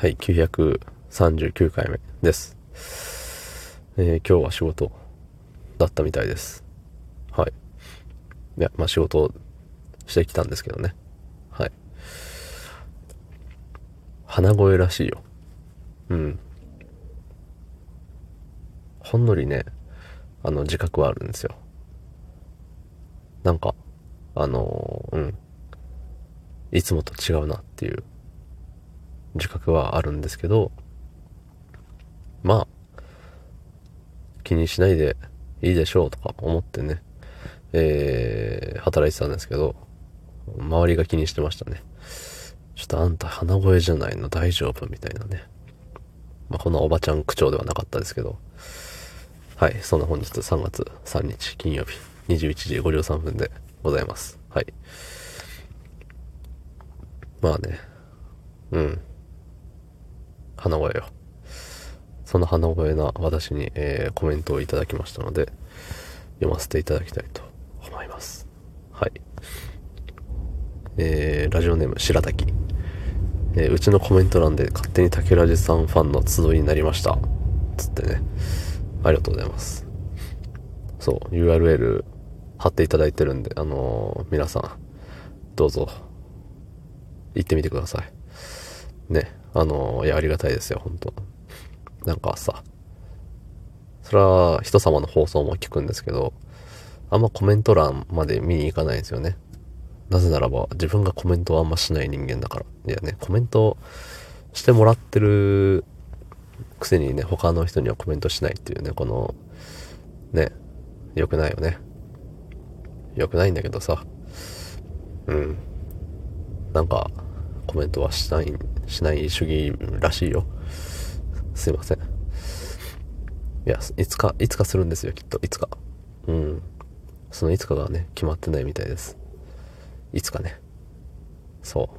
はい、939回目です。えー、今日は仕事だったみたいです。はい。いや、まあ仕事してきたんですけどね。はい。鼻声らしいよ。うん。ほんのりね、あの、自覚はあるんですよ。なんか、あのー、うん。いつもと違うなっていう自覚はあるんですけど、まあ、気にしないでいいでしょうとか思ってね、えー、働いてたんですけど、周りが気にしてましたね。ちょっとあんた鼻声じゃないの大丈夫みたいなね。まあ、このおばちゃん口調ではなかったですけど、はい、そんな本日3月3日金曜日21時53分でございます。はい。まあね、うん。鼻声よ。その鼻声な私に、えー、コメントをいただきましたので、読ませていただきたいと思います。はい。えー、ラジオネーム白滝。えー、うちのコメント欄で勝手に竹ラジさんファンの集いになりました。つってね。ありがとうございます。そう、URL 貼っていただいてるんで、あのー、皆さん、どうぞ、行ってみてください。ね。あの、いや、ありがたいですよ、本当なんかさ、それは人様の放送も聞くんですけど、あんまコメント欄まで見に行かないんですよね。なぜならば、自分がコメントをあんましない人間だから。いやね、コメントしてもらってるくせにね、他の人にはコメントしないっていうね、この、ね、良くないよね。良くないんだけどさ、うん。なんか、コメントはしない、しない主義らしいよ。すいません。いや、いつか、いつかするんですよ、きっと。いつか。うん。そのいつかがね、決まってないみたいです。いつかね。そ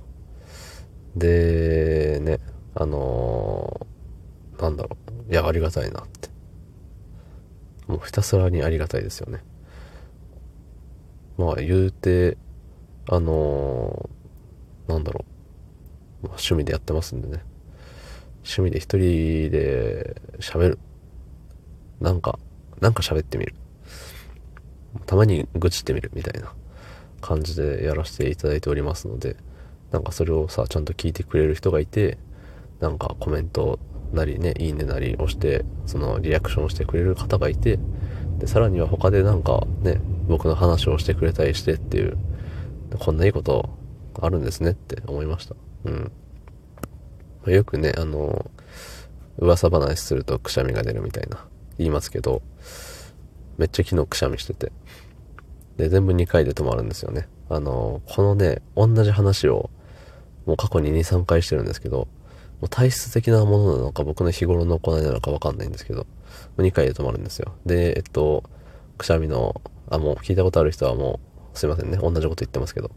う。で、ね、あのー、なんだろう。いや、ありがたいなって。もうひたすらにありがたいですよね。まあ言うて、あのー、なんだろう。趣味でやってますんでね。趣味で一人で喋る。なんか、なんか喋ってみる。たまに愚痴ってみるみたいな感じでやらせていただいておりますので、なんかそれをさ、ちゃんと聞いてくれる人がいて、なんかコメントなりね、いいねなり押して、そのリアクションしてくれる方がいて、で、さらには他でなんかね、僕の話をしてくれたりしてっていう、こんないいことあるんですねって思いました。うん。よくね、あの、噂話するとくしゃみが出るみたいな言いますけど、めっちゃ昨日くしゃみしてて。で、全部2回で止まるんですよね。あの、このね、同じ話をもう過去に2、3回してるんですけど、もう体質的なものなのか僕の日頃の行いなのかわかんないんですけど、2回で止まるんですよ。で、えっと、くしゃみの、あ、もう聞いたことある人はもう、すいませんね、同じこと言ってますけど、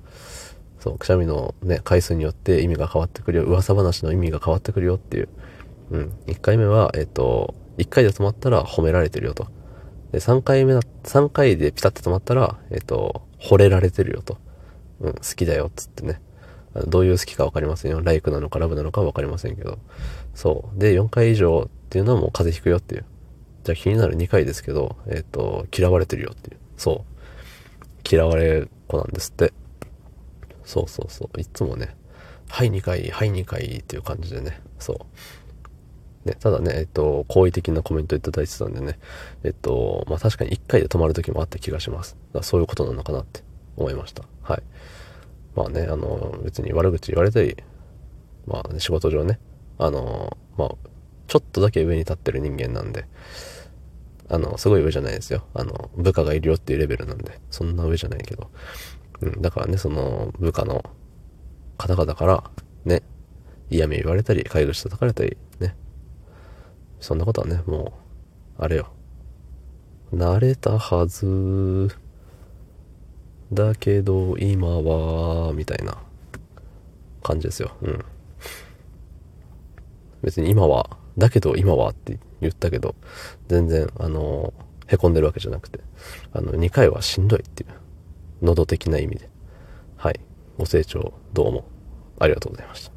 そう、くしゃみのね、回数によって意味が変わってくるよ、噂話の意味が変わってくるよっていう。うん。1回目は、えっと、1回で止まったら褒められてるよと。で、3回目だ、3回でピタッと止まったら、えっと、惚れられてるよと。うん、好きだよ、っつってね。どういう好きかわかりませんよ。ライクなのかラブなのかわかりませんけど。そう。で、4回以上っていうのはもう風邪ひくよっていう。じゃあ気になる2回ですけど、えっ、と、嫌われてるよっていう。そう。嫌われ子なんですって。そうそうそう。いつもね、はい2回、はい2回っていう感じでね、そう。ね、ただね、えっと、好意的なコメントいただいてたんでね、えっと、まあ確かに1回で止まる時もあった気がします。だそういうことなのかなって思いました。はい。まあね、あの、別に悪口言われたり、まあ、ね、仕事上ね、あの、まあ、ちょっとだけ上に立ってる人間なんで、あの、すごい上じゃないですよ。あの、部下がいるよっていうレベルなんで、そんな上じゃないけど、うん、だからね、その部下の方々から、ね、嫌味言われたり、介護して叩かれたり、ね。そんなことはね、もう、あれよ。慣れたはず。だけど、今は、みたいな感じですよ。うん。別に今は、だけど今はって言ったけど、全然、あの、へこんでるわけじゃなくて、あの、2回はしんどいっていう。喉的な意味で。はい。ご清聴どうもありがとうございました。